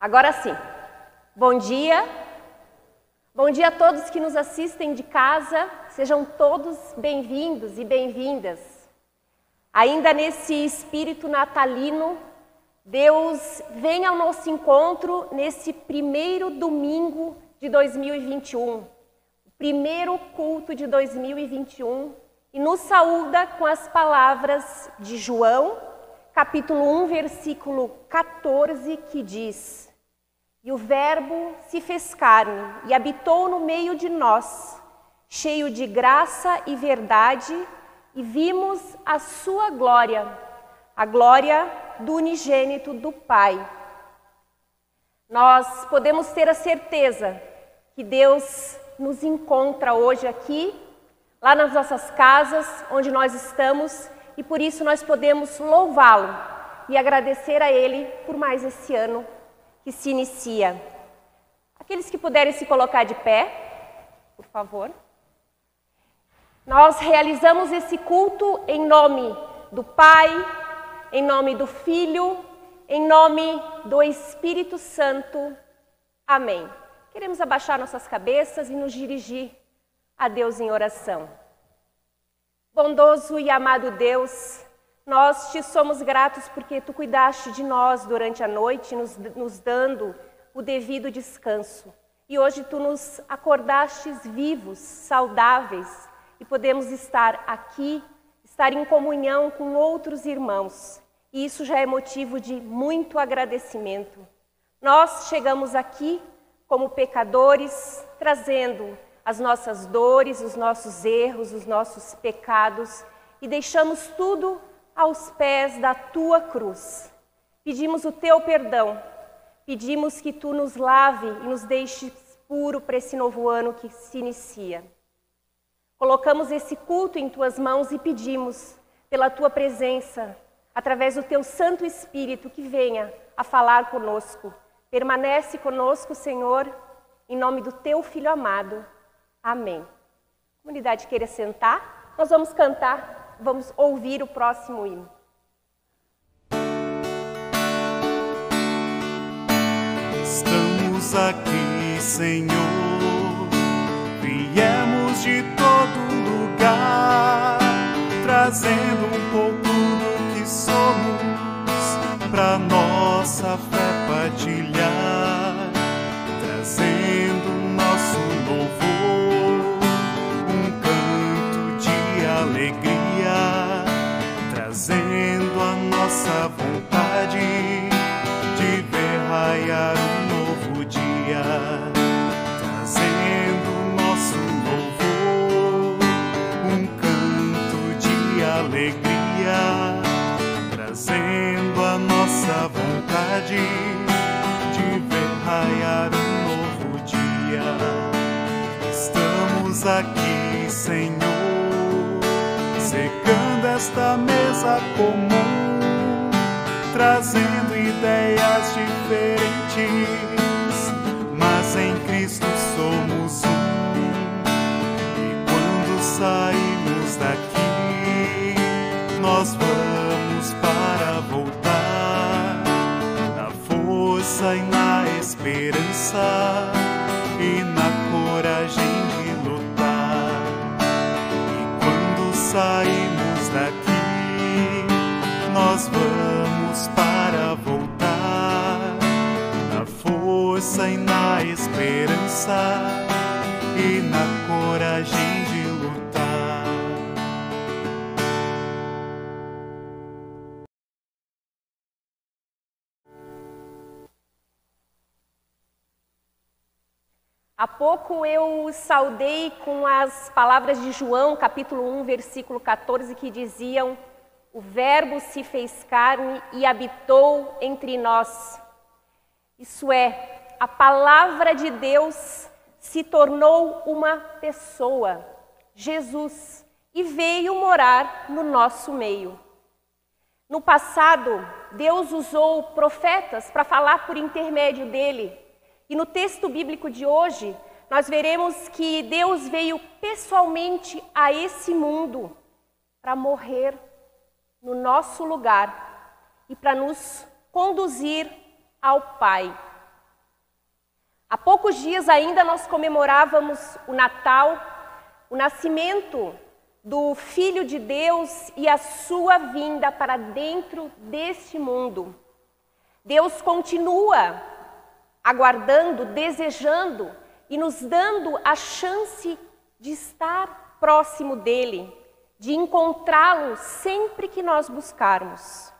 Agora sim. Bom dia. Bom dia a todos que nos assistem de casa. Sejam todos bem-vindos e bem-vindas. Ainda nesse espírito natalino, Deus vem ao nosso encontro nesse primeiro domingo de 2021, o primeiro culto de 2021, e nos saúda com as palavras de João, capítulo 1, versículo 14, que diz: e o Verbo se fez carne e habitou no meio de nós, cheio de graça e verdade, e vimos a sua glória, a glória do unigênito do Pai. Nós podemos ter a certeza que Deus nos encontra hoje aqui, lá nas nossas casas, onde nós estamos, e por isso nós podemos louvá-lo e agradecer a Ele por mais esse ano que se inicia. Aqueles que puderem se colocar de pé, por favor. Nós realizamos esse culto em nome do Pai, em nome do Filho, em nome do Espírito Santo. Amém. Queremos abaixar nossas cabeças e nos dirigir a Deus em oração. Bondoso e amado Deus, nós te somos gratos porque tu cuidaste de nós durante a noite, nos, nos dando o devido descanso. E hoje tu nos acordastes vivos, saudáveis, e podemos estar aqui, estar em comunhão com outros irmãos. E isso já é motivo de muito agradecimento. Nós chegamos aqui como pecadores, trazendo as nossas dores, os nossos erros, os nossos pecados, e deixamos tudo aos pés da tua cruz. Pedimos o teu perdão, pedimos que tu nos lave e nos deixes puro para esse novo ano que se inicia. Colocamos esse culto em tuas mãos e pedimos pela tua presença, através do teu Santo Espírito, que venha a falar conosco. Permanece conosco, Senhor, em nome do teu Filho amado. Amém. Comunidade queira sentar, nós vamos cantar vamos ouvir o próximo hino. Estamos aqui, Senhor, viemos de todo lugar, trazendo um pouco do que somos para nossa Há pouco eu saudei com as palavras de João, capítulo 1, versículo 14, que diziam: O Verbo se fez carne e habitou entre nós. Isso é, a palavra de Deus se tornou uma pessoa, Jesus, e veio morar no nosso meio. No passado, Deus usou profetas para falar por intermédio dele. E no texto bíblico de hoje, nós veremos que Deus veio pessoalmente a esse mundo para morrer no nosso lugar e para nos conduzir ao Pai. Há poucos dias ainda nós comemorávamos o Natal, o nascimento do Filho de Deus e a sua vinda para dentro deste mundo. Deus continua aguardando, desejando e nos dando a chance de estar próximo dele, de encontrá-lo sempre que nós buscarmos.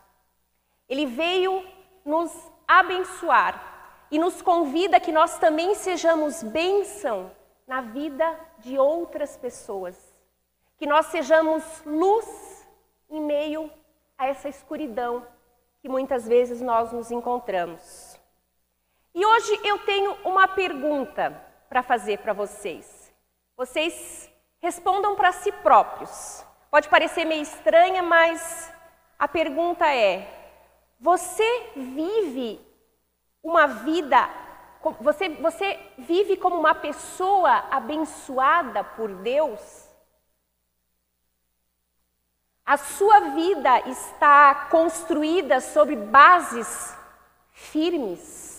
Ele veio nos abençoar e nos convida que nós também sejamos bênção na vida de outras pessoas, que nós sejamos luz em meio a essa escuridão que muitas vezes nós nos encontramos. E hoje eu tenho uma pergunta para fazer para vocês. Vocês respondam para si próprios. Pode parecer meio estranha, mas a pergunta é: você vive uma vida, você, você vive como uma pessoa abençoada por Deus? A sua vida está construída sobre bases firmes.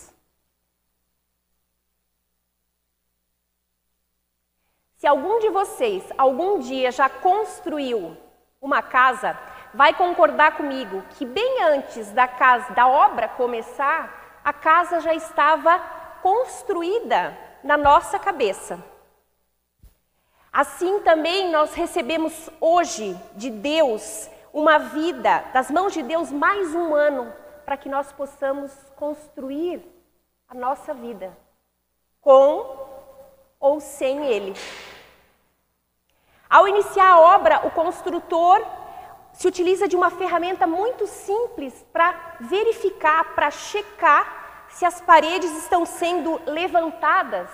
Se algum de vocês algum dia já construiu uma casa, vai concordar comigo que bem antes da casa, da obra começar, a casa já estava construída na nossa cabeça. Assim também nós recebemos hoje de Deus uma vida, das mãos de Deus, mais um ano, para que nós possamos construir a nossa vida, com ou sem Ele. Ao iniciar a obra, o construtor se utiliza de uma ferramenta muito simples para verificar, para checar se as paredes estão sendo levantadas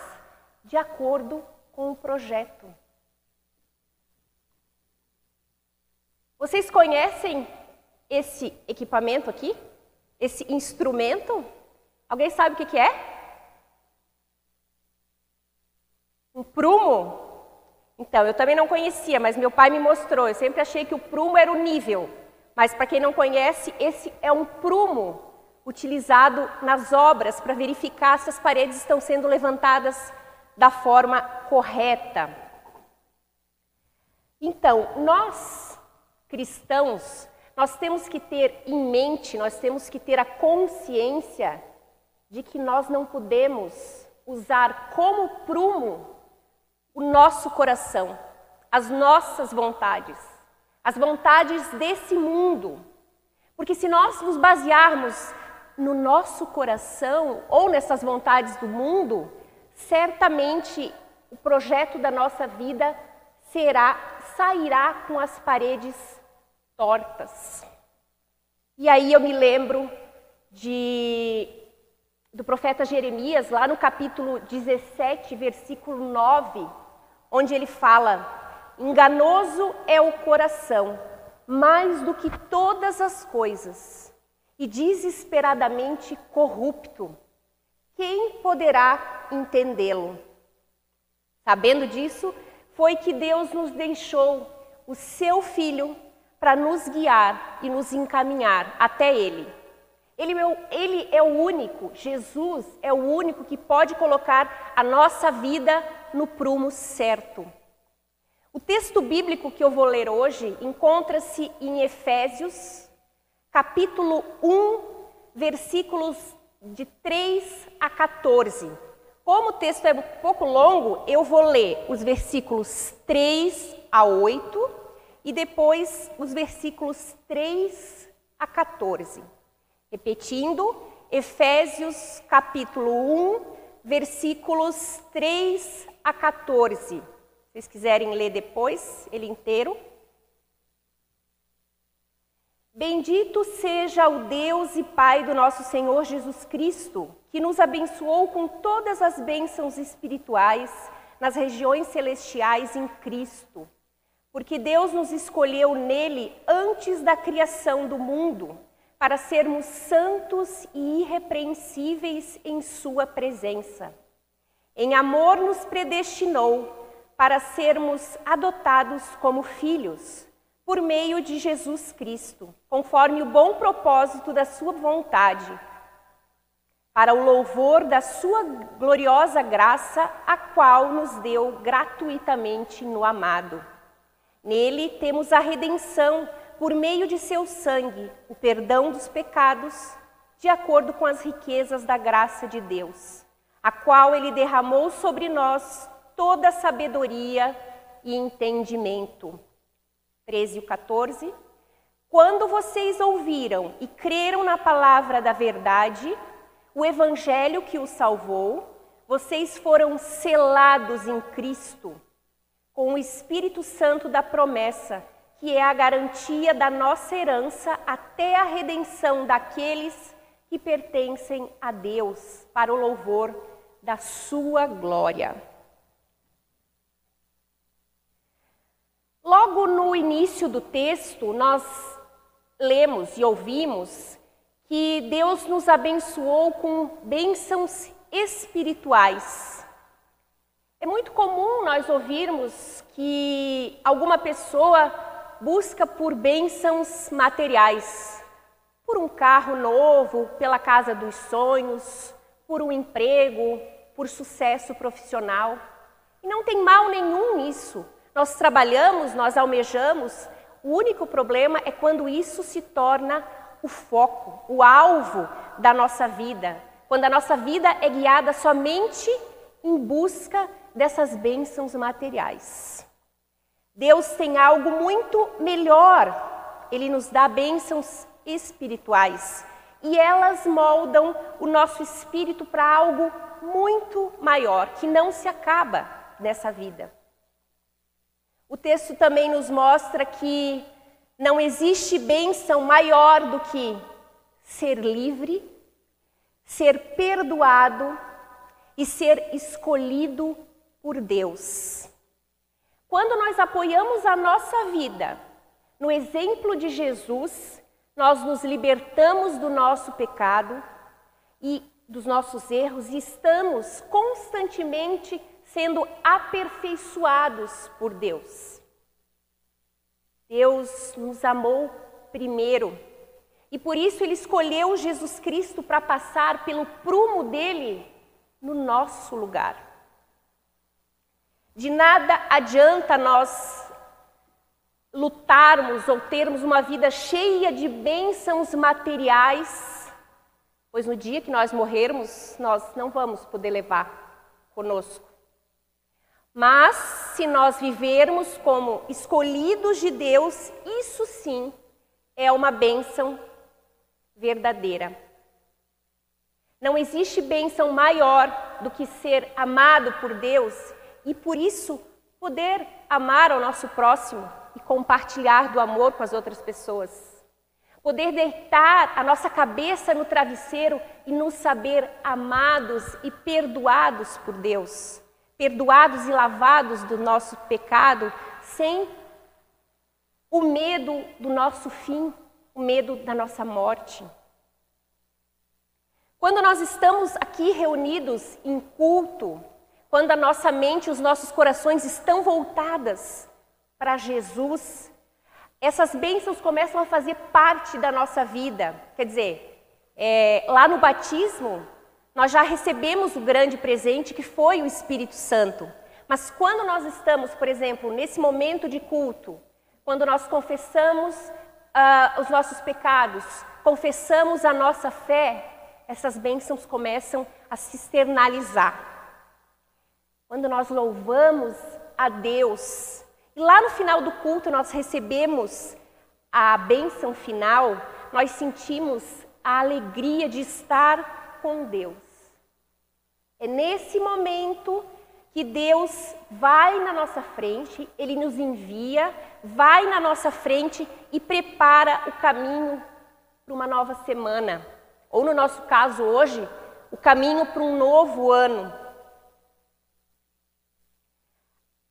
de acordo com o projeto. Vocês conhecem esse equipamento aqui? Esse instrumento? Alguém sabe o que, é? Um prumo? Então, eu também não conhecia, mas meu pai me mostrou. Eu sempre achei que o prumo era o nível. Mas para quem não conhece, esse é um prumo utilizado nas obras para verificar se as paredes estão sendo levantadas da forma correta. Então, nós cristãos, nós temos que ter em mente, nós temos que ter a consciência de que nós não podemos usar como prumo o nosso coração, as nossas vontades, as vontades desse mundo. Porque se nós nos basearmos no nosso coração ou nessas vontades do mundo, certamente o projeto da nossa vida será sairá com as paredes tortas. E aí eu me lembro de, do profeta Jeremias, lá no capítulo 17, versículo 9, onde ele fala: Enganoso é o coração, mais do que todas as coisas, e desesperadamente corrupto. Quem poderá entendê-lo? Sabendo disso, foi que Deus nos deixou o seu Filho para nos guiar e nos encaminhar até Ele. Ele é, ele é o único, Jesus é o único que pode colocar a nossa vida no prumo certo. O texto bíblico que eu vou ler hoje encontra-se em Efésios, capítulo 1, versículos de 3 a 14. Como o texto é um pouco longo, eu vou ler os versículos 3 a 8 e depois os versículos 3 a 14. Repetindo, Efésios capítulo 1, versículos 3 a 14. Se vocês quiserem ler depois, ele inteiro. Bendito seja o Deus e Pai do nosso Senhor Jesus Cristo, que nos abençoou com todas as bênçãos espirituais nas regiões celestiais em Cristo porque Deus nos escolheu nele antes da criação do mundo, para sermos santos e irrepreensíveis em Sua presença. Em amor nos predestinou para sermos adotados como filhos, por meio de Jesus Cristo, conforme o bom propósito da Sua vontade para o louvor da Sua gloriosa graça, a qual nos deu gratuitamente no amado. Nele temos a redenção, por meio de seu sangue, o perdão dos pecados, de acordo com as riquezas da graça de Deus, a qual Ele derramou sobre nós toda sabedoria e entendimento. 13 e 14. Quando vocês ouviram e creram na palavra da verdade, o evangelho que os salvou, vocês foram selados em Cristo com o Espírito Santo da promessa, que é a garantia da nossa herança até a redenção daqueles que pertencem a Deus, para o louvor da sua glória. Logo no início do texto, nós lemos e ouvimos que Deus nos abençoou com bênçãos espirituais. É muito comum nós ouvirmos que alguma pessoa busca por bênçãos materiais, por um carro novo, pela casa dos sonhos, por um emprego, por sucesso profissional. E não tem mal nenhum nisso. Nós trabalhamos, nós almejamos. O único problema é quando isso se torna o foco, o alvo da nossa vida. Quando a nossa vida é guiada somente em busca dessas bênçãos materiais. Deus tem algo muito melhor. Ele nos dá bênçãos espirituais e elas moldam o nosso espírito para algo muito maior, que não se acaba nessa vida. O texto também nos mostra que não existe bênção maior do que ser livre, ser perdoado e ser escolhido por Deus. Quando nós apoiamos a nossa vida no exemplo de Jesus, nós nos libertamos do nosso pecado e dos nossos erros e estamos constantemente sendo aperfeiçoados por Deus. Deus nos amou primeiro e por isso ele escolheu Jesus Cristo para passar pelo prumo dele no nosso lugar. De nada adianta nós lutarmos ou termos uma vida cheia de bênçãos materiais, pois no dia que nós morrermos, nós não vamos poder levar conosco. Mas se nós vivermos como escolhidos de Deus, isso sim é uma bênção verdadeira. Não existe bênção maior do que ser amado por Deus e por isso poder amar ao nosso próximo e compartilhar do amor com as outras pessoas. Poder deitar a nossa cabeça no travesseiro e nos saber amados e perdoados por Deus perdoados e lavados do nosso pecado, sem o medo do nosso fim, o medo da nossa morte. Quando nós estamos aqui reunidos em culto, quando a nossa mente os nossos corações estão voltadas para Jesus, essas bênçãos começam a fazer parte da nossa vida. Quer dizer, é, lá no batismo, nós já recebemos o grande presente que foi o Espírito Santo. Mas quando nós estamos, por exemplo, nesse momento de culto, quando nós confessamos uh, os nossos pecados, confessamos a nossa fé, essas bênçãos começam a se externalizar. Quando nós louvamos a Deus, e lá no final do culto nós recebemos a bênção final, nós sentimos a alegria de estar com Deus. É nesse momento que Deus vai na nossa frente, Ele nos envia, vai na nossa frente e prepara o caminho para uma nova semana. Ou no nosso caso hoje, o caminho para um novo ano.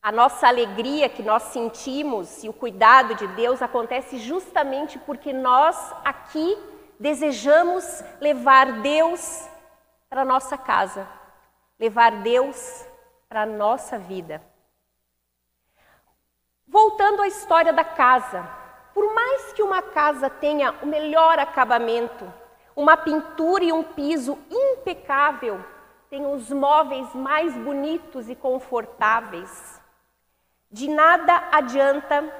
A nossa alegria que nós sentimos e o cuidado de Deus acontece justamente porque nós aqui desejamos levar Deus para nossa casa levar Deus para nossa vida. Voltando à história da casa, por mais que uma casa tenha o melhor acabamento, uma pintura e um piso impecável, tem os móveis mais bonitos e confortáveis. De nada adianta,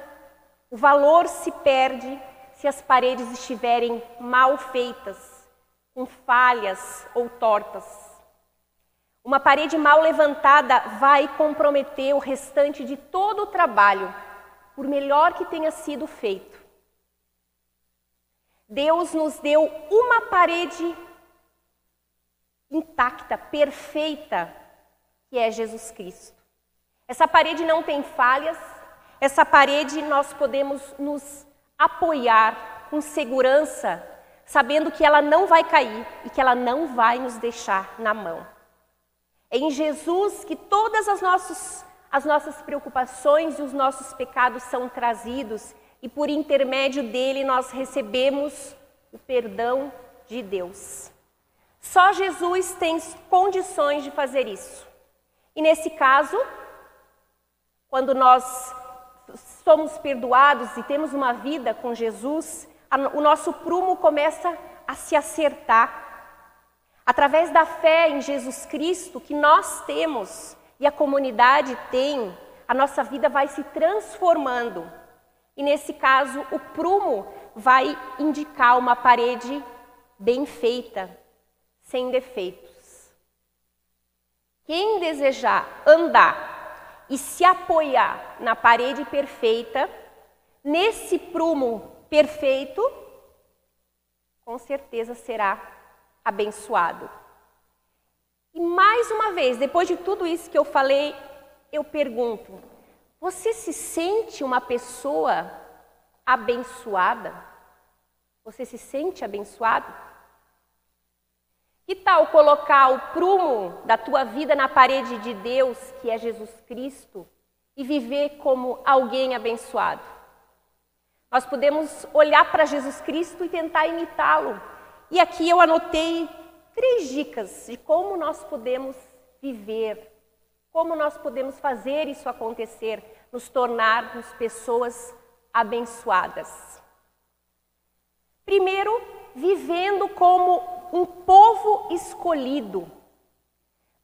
o valor se perde se as paredes estiverem mal feitas, com falhas ou tortas. Uma parede mal levantada vai comprometer o restante de todo o trabalho, por melhor que tenha sido feito. Deus nos deu uma parede intacta, perfeita, que é Jesus Cristo. Essa parede não tem falhas, essa parede nós podemos nos apoiar com segurança, sabendo que ela não vai cair e que ela não vai nos deixar na mão. É em Jesus que todas as, nossos, as nossas preocupações e os nossos pecados são trazidos e por intermédio dele nós recebemos o perdão de Deus. Só Jesus tem condições de fazer isso. E nesse caso, quando nós somos perdoados e temos uma vida com Jesus, o nosso prumo começa a se acertar. Através da fé em Jesus Cristo que nós temos e a comunidade tem, a nossa vida vai se transformando. E nesse caso, o prumo vai indicar uma parede bem feita, sem defeitos. Quem desejar andar e se apoiar na parede perfeita, nesse prumo perfeito, com certeza será abençoado. E mais uma vez, depois de tudo isso que eu falei, eu pergunto: você se sente uma pessoa abençoada? Você se sente abençoado? Que tal colocar o prumo da tua vida na parede de Deus, que é Jesus Cristo, e viver como alguém abençoado? Nós podemos olhar para Jesus Cristo e tentar imitá-lo. E aqui eu anotei três dicas de como nós podemos viver como nós podemos fazer isso acontecer, nos tornarmos pessoas abençoadas? Primeiro, vivendo como um povo escolhido.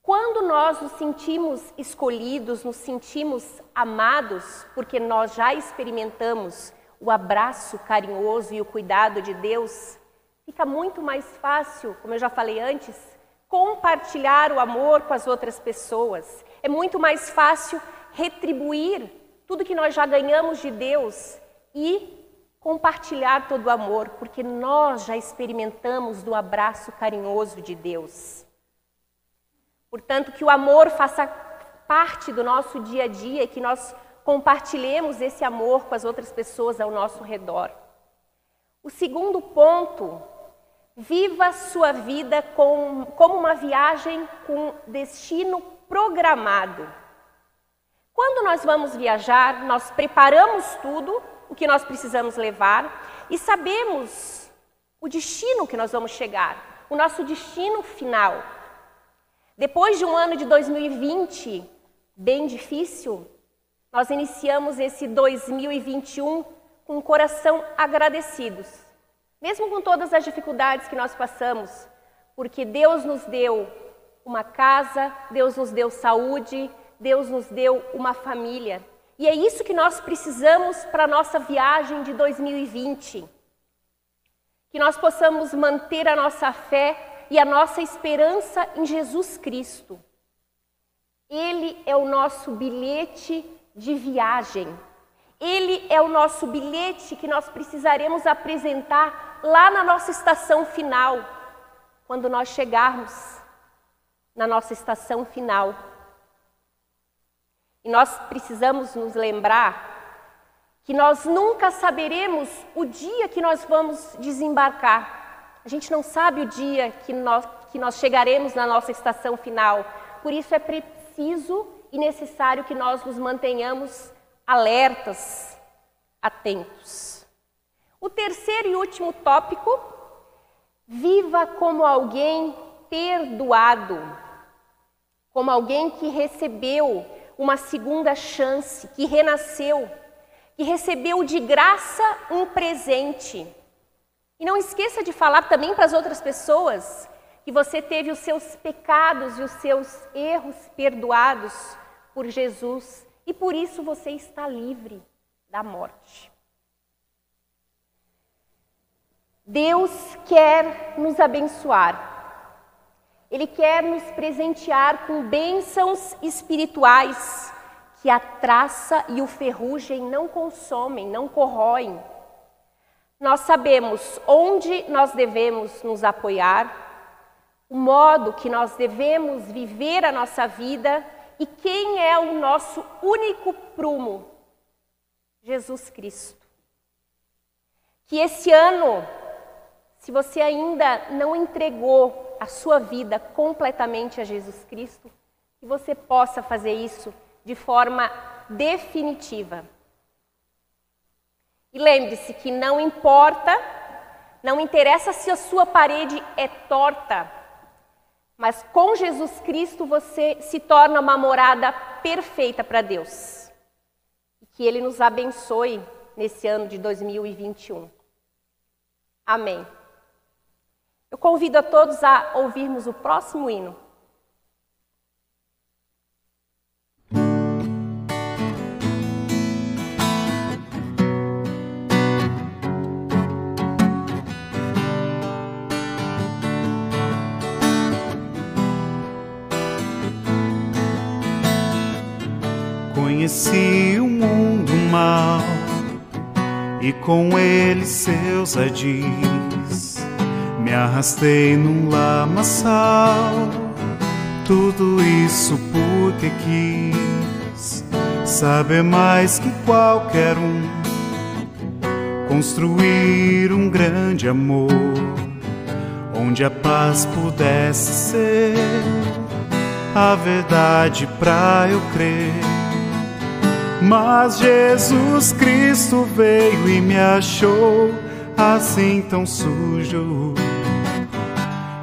Quando nós nos sentimos escolhidos, nos sentimos amados, porque nós já experimentamos o abraço carinhoso e o cuidado de Deus, fica muito mais fácil, como eu já falei antes, compartilhar o amor com as outras pessoas. É muito mais fácil retribuir tudo que nós já ganhamos de Deus e compartilhar todo o amor, porque nós já experimentamos do abraço carinhoso de Deus. Portanto, que o amor faça parte do nosso dia a dia e que nós compartilhemos esse amor com as outras pessoas ao nosso redor. O segundo ponto, viva sua vida com, como uma viagem com destino programado. Quando nós vamos viajar, nós preparamos tudo o que nós precisamos levar e sabemos o destino que nós vamos chegar, o nosso destino final. Depois de um ano de 2020 bem difícil, nós iniciamos esse 2021 com o coração agradecidos, mesmo com todas as dificuldades que nós passamos, porque Deus nos deu uma casa, Deus nos deu saúde, Deus nos deu uma família. E é isso que nós precisamos para a nossa viagem de 2020. Que nós possamos manter a nossa fé e a nossa esperança em Jesus Cristo. Ele é o nosso bilhete de viagem. Ele é o nosso bilhete que nós precisaremos apresentar lá na nossa estação final, quando nós chegarmos na nossa estação final. E nós precisamos nos lembrar que nós nunca saberemos o dia que nós vamos desembarcar. A gente não sabe o dia que nós, que nós chegaremos na nossa estação final. Por isso é preciso e necessário que nós nos mantenhamos alertas, atentos. O terceiro e último tópico: viva como alguém perdoado como alguém que recebeu uma segunda chance, que renasceu, que recebeu de graça um presente. E não esqueça de falar também para as outras pessoas que você teve os seus pecados e os seus erros perdoados por Jesus e por isso você está livre da morte. Deus quer nos abençoar. Ele quer nos presentear com bênçãos espirituais que a traça e o ferrugem não consomem, não corroem. Nós sabemos onde nós devemos nos apoiar, o modo que nós devemos viver a nossa vida e quem é o nosso único prumo? Jesus Cristo. Que esse ano, se você ainda não entregou a sua vida completamente a Jesus Cristo, que você possa fazer isso de forma definitiva. E lembre-se que não importa, não interessa se a sua parede é torta, mas com Jesus Cristo você se torna uma morada perfeita para Deus. Que Ele nos abençoe nesse ano de 2021. Amém. Eu convido a todos a ouvirmos o próximo hino. Conheci o mundo mal e com ele seus adis. Me arrastei num lamaçal, tudo isso porque quis saber mais que qualquer um. Construir um grande amor, onde a paz pudesse ser a verdade pra eu crer mas Jesus Cristo veio e me achou assim tão sujo.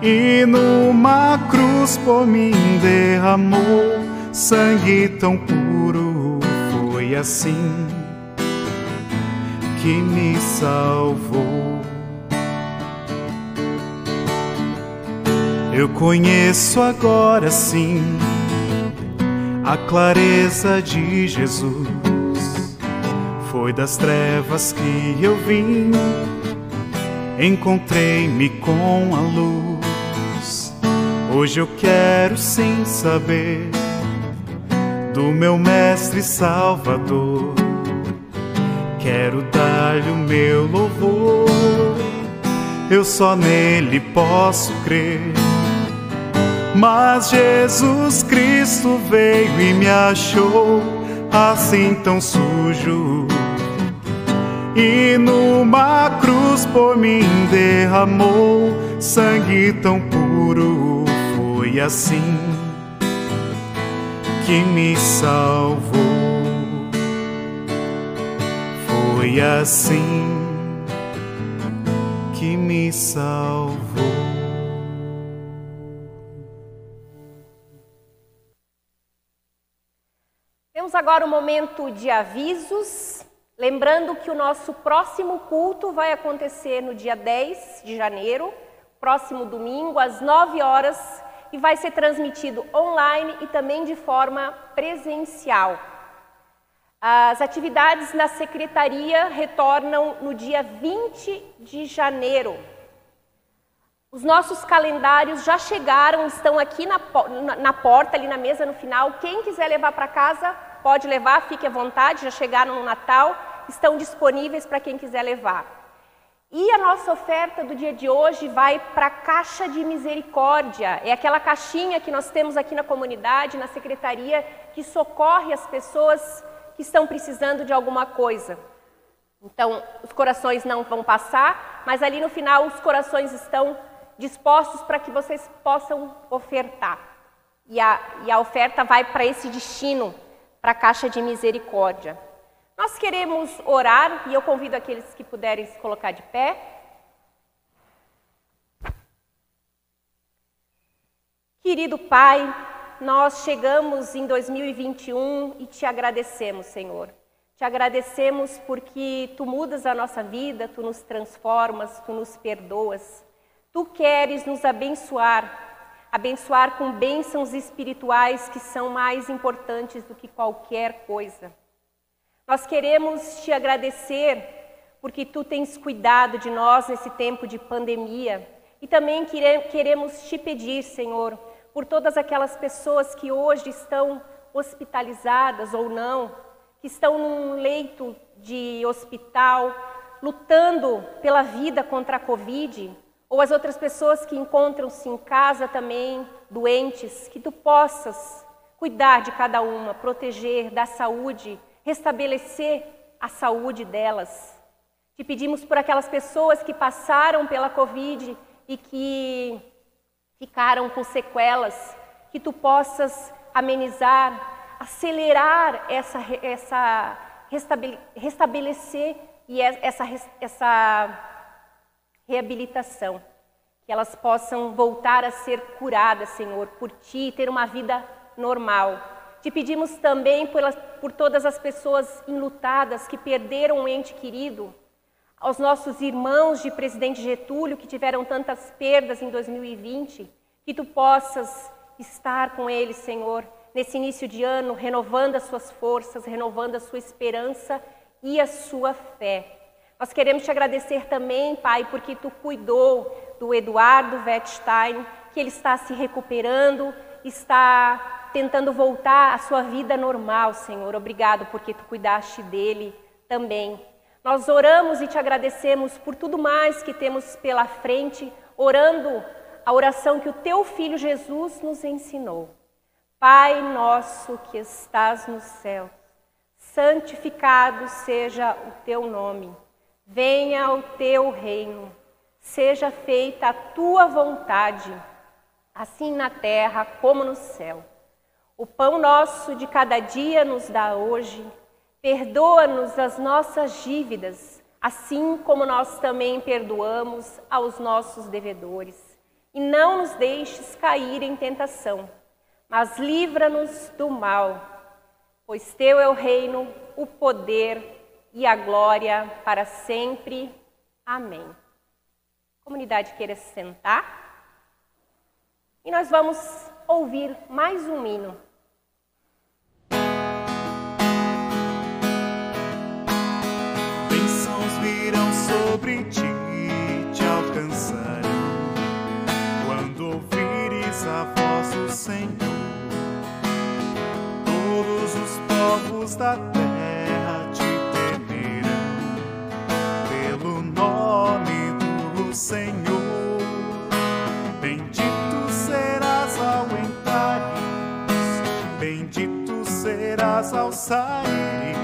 E numa cruz por mim derramou sangue tão puro. Foi assim que me salvou. Eu conheço agora sim a clareza de Jesus. Foi das trevas que eu vim, encontrei-me com a luz. Hoje eu quero sim saber do meu Mestre Salvador. Quero dar-lhe o meu louvor, eu só nele posso crer mas Jesus Cristo veio e me achou assim tão sujo. E numa cruz por mim derramou sangue tão puro. Foi assim que me salvou. Foi assim que me salvou. Temos agora um momento de avisos, lembrando que o nosso próximo culto vai acontecer no dia 10 de janeiro, próximo domingo, às 9 horas, e vai ser transmitido online e também de forma presencial. As atividades na secretaria retornam no dia 20 de janeiro. Os nossos calendários já chegaram, estão aqui na, na porta, ali na mesa no final. Quem quiser levar para casa, pode levar, fique à vontade, já chegaram no Natal, estão disponíveis para quem quiser levar. E a nossa oferta do dia de hoje vai para a Caixa de Misericórdia. É aquela caixinha que nós temos aqui na comunidade, na secretaria, que socorre as pessoas que estão precisando de alguma coisa. Então, os corações não vão passar, mas ali no final os corações estão dispostos para que vocês possam ofertar. E a, e a oferta vai para esse destino para a caixa de misericórdia. Nós queremos orar e eu convido aqueles que puderem se colocar de pé. Querido Pai, nós chegamos em 2021 e te agradecemos, Senhor. Te agradecemos porque tu mudas a nossa vida, tu nos transformas, tu nos perdoas. Tu queres nos abençoar, abençoar com bênçãos espirituais que são mais importantes do que qualquer coisa. Nós queremos te agradecer porque tu tens cuidado de nós nesse tempo de pandemia. E também queremos te pedir, Senhor, por todas aquelas pessoas que hoje estão hospitalizadas ou não, que estão num leito de hospital, lutando pela vida contra a Covid, ou as outras pessoas que encontram-se em casa também, doentes, que tu possas cuidar de cada uma, proteger, dar saúde, restabelecer a saúde delas. Te pedimos por aquelas pessoas que passaram pela Covid e que ficaram com sequelas, que tu possas amenizar, acelerar essa, essa restabelecer e essa, essa reabilitação. Que elas possam voltar a ser curadas, Senhor, por Ti, ter uma vida normal. Te pedimos também por, todas as pessoas enlutadas que perderam um ente querido, aos nossos irmãos de Presidente Getúlio que tiveram tantas perdas em 2020, que Tu possas estar com eles, Senhor, nesse início de ano, renovando as suas forças, renovando a sua esperança e a sua fé. Nós queremos te agradecer também, Pai, porque tu cuidou do Eduardo Wettstein, que ele está se recuperando, está tentando voltar à sua vida normal, Senhor. Obrigado porque tu cuidaste dele também. Nós oramos e te agradecemos por tudo mais que temos pela frente, orando a oração que o teu filho Jesus nos ensinou. Pai nosso que estás no céu, santificado seja o teu nome. Venha o teu reino. Seja feita a tua vontade, assim na terra como no céu. O pão nosso de cada dia nos dá hoje. Perdoa-nos as nossas dívidas, assim como nós também perdoamos aos nossos devedores. E não nos deixes cair em tentação mas livra-nos do mal, pois teu é o reino, o poder e a glória para sempre. Amém. Comunidade queira se sentar. E nós vamos ouvir mais um hino. Bênçãos virão sobre ti, te alcançarão quando ouvires a voz do Senhor povos da terra te temerão pelo nome do Senhor. Serás ao sair.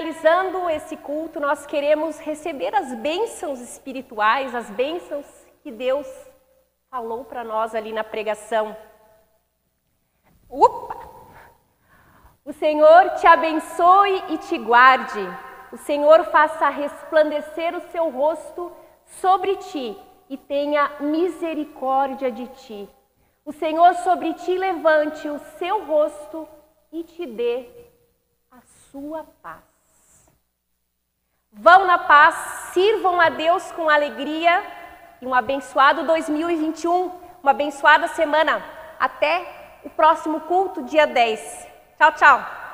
Finalizando esse culto, nós queremos receber as bênçãos espirituais, as bênçãos que Deus falou para nós ali na pregação. Opa! O Senhor te abençoe e te guarde. O Senhor faça resplandecer o seu rosto sobre ti e tenha misericórdia de ti. O Senhor sobre ti levante o seu rosto e te dê a sua paz. Vão na paz, sirvam a Deus com alegria e um abençoado 2021, uma abençoada semana. Até o próximo culto, dia 10. Tchau, tchau.